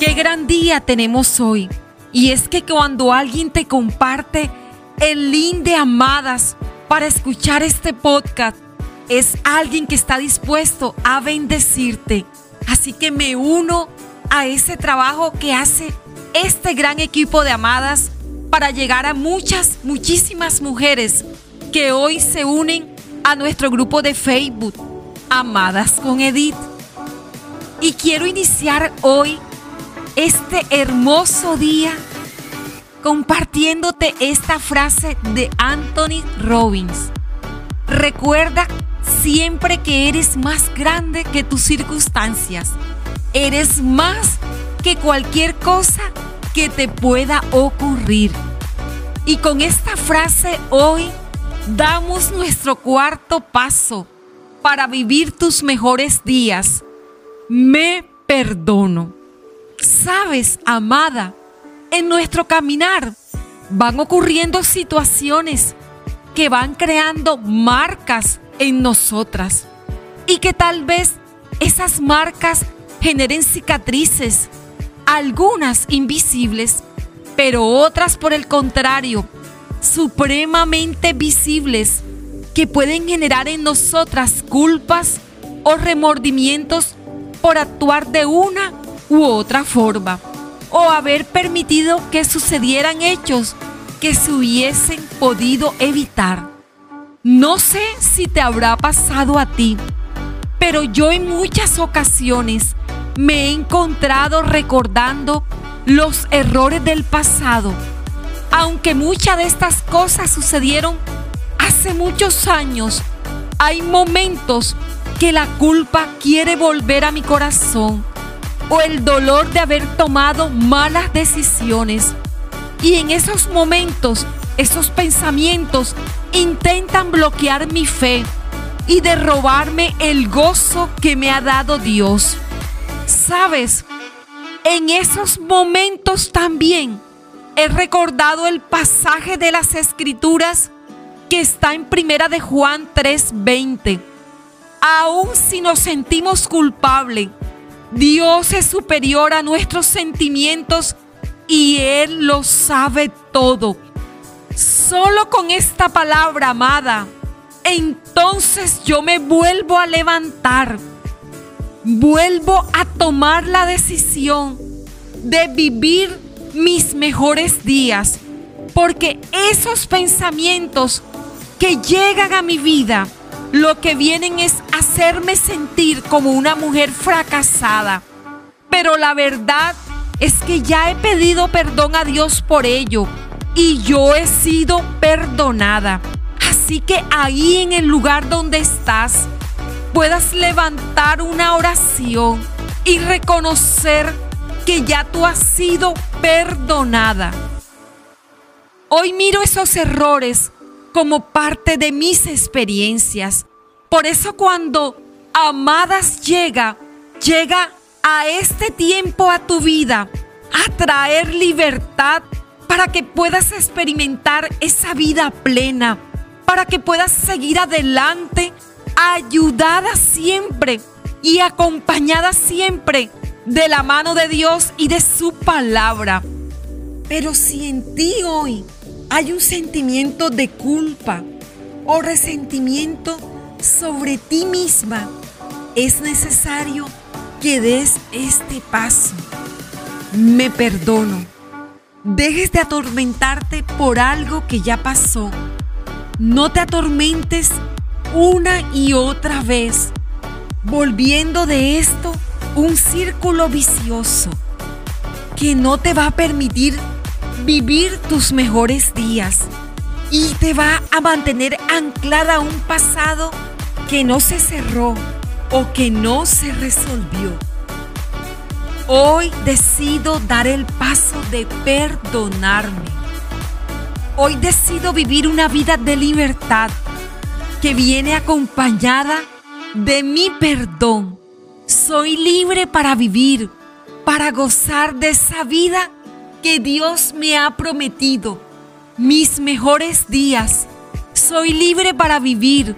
Qué gran día tenemos hoy. Y es que cuando alguien te comparte el link de amadas para escuchar este podcast, es alguien que está dispuesto a bendecirte. Así que me uno a ese trabajo que hace este gran equipo de amadas para llegar a muchas, muchísimas mujeres que hoy se unen a nuestro grupo de Facebook, Amadas con Edith. Y quiero iniciar hoy este hermoso día compartiéndote esta frase de Anthony Robbins. Recuerda siempre que eres más grande que tus circunstancias. Eres más que cualquier cosa que te pueda ocurrir. Y con esta frase hoy damos nuestro cuarto paso para vivir tus mejores días. Me perdono. Sabes, amada, en nuestro caminar van ocurriendo situaciones que van creando marcas en nosotras y que tal vez esas marcas generen cicatrices, algunas invisibles, pero otras por el contrario, supremamente visibles, que pueden generar en nosotras culpas o remordimientos por actuar de una u otra forma, o haber permitido que sucedieran hechos que se hubiesen podido evitar. No sé si te habrá pasado a ti, pero yo en muchas ocasiones me he encontrado recordando los errores del pasado. Aunque muchas de estas cosas sucedieron hace muchos años, hay momentos que la culpa quiere volver a mi corazón o el dolor de haber tomado malas decisiones. Y en esos momentos, esos pensamientos intentan bloquear mi fe y de robarme el gozo que me ha dado Dios. Sabes, en esos momentos también he recordado el pasaje de las escrituras que está en Primera de Juan 3:20. Aún si nos sentimos culpables, Dios es superior a nuestros sentimientos y Él lo sabe todo. Solo con esta palabra, amada, entonces yo me vuelvo a levantar. Vuelvo a tomar la decisión de vivir mis mejores días. Porque esos pensamientos que llegan a mi vida, lo que vienen es hacerme sentir como una mujer fracasada. Pero la verdad es que ya he pedido perdón a Dios por ello y yo he sido perdonada. Así que ahí en el lugar donde estás, puedas levantar una oración y reconocer que ya tú has sido perdonada. Hoy miro esos errores como parte de mis experiencias. Por eso cuando Amadas llega, llega a este tiempo a tu vida a traer libertad para que puedas experimentar esa vida plena, para que puedas seguir adelante, ayudada siempre y acompañada siempre de la mano de Dios y de su palabra. Pero si en ti hoy hay un sentimiento de culpa o resentimiento sobre ti misma, es necesario que des este paso. Me perdono. Dejes de atormentarte por algo que ya pasó. No te atormentes una y otra vez, volviendo de esto un círculo vicioso que no te va a permitir vivir tus mejores días y te va a mantener anclada a un pasado que no se cerró o que no se resolvió. Hoy decido dar el paso de perdonarme. Hoy decido vivir una vida de libertad que viene acompañada de mi perdón. Soy libre para vivir, para gozar de esa vida que Dios me ha prometido, mis mejores días. Soy libre para vivir,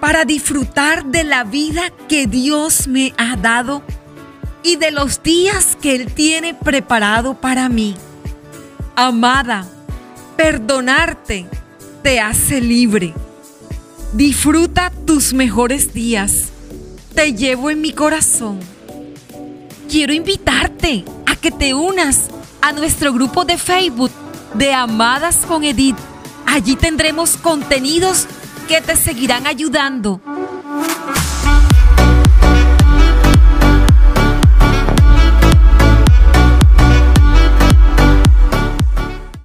para disfrutar de la vida que Dios me ha dado y de los días que Él tiene preparado para mí. Amada, perdonarte te hace libre. Disfruta tus mejores días. Te llevo en mi corazón. Quiero invitarte a que te unas a nuestro grupo de Facebook de Amadas con Edith. Allí tendremos contenidos que te seguirán ayudando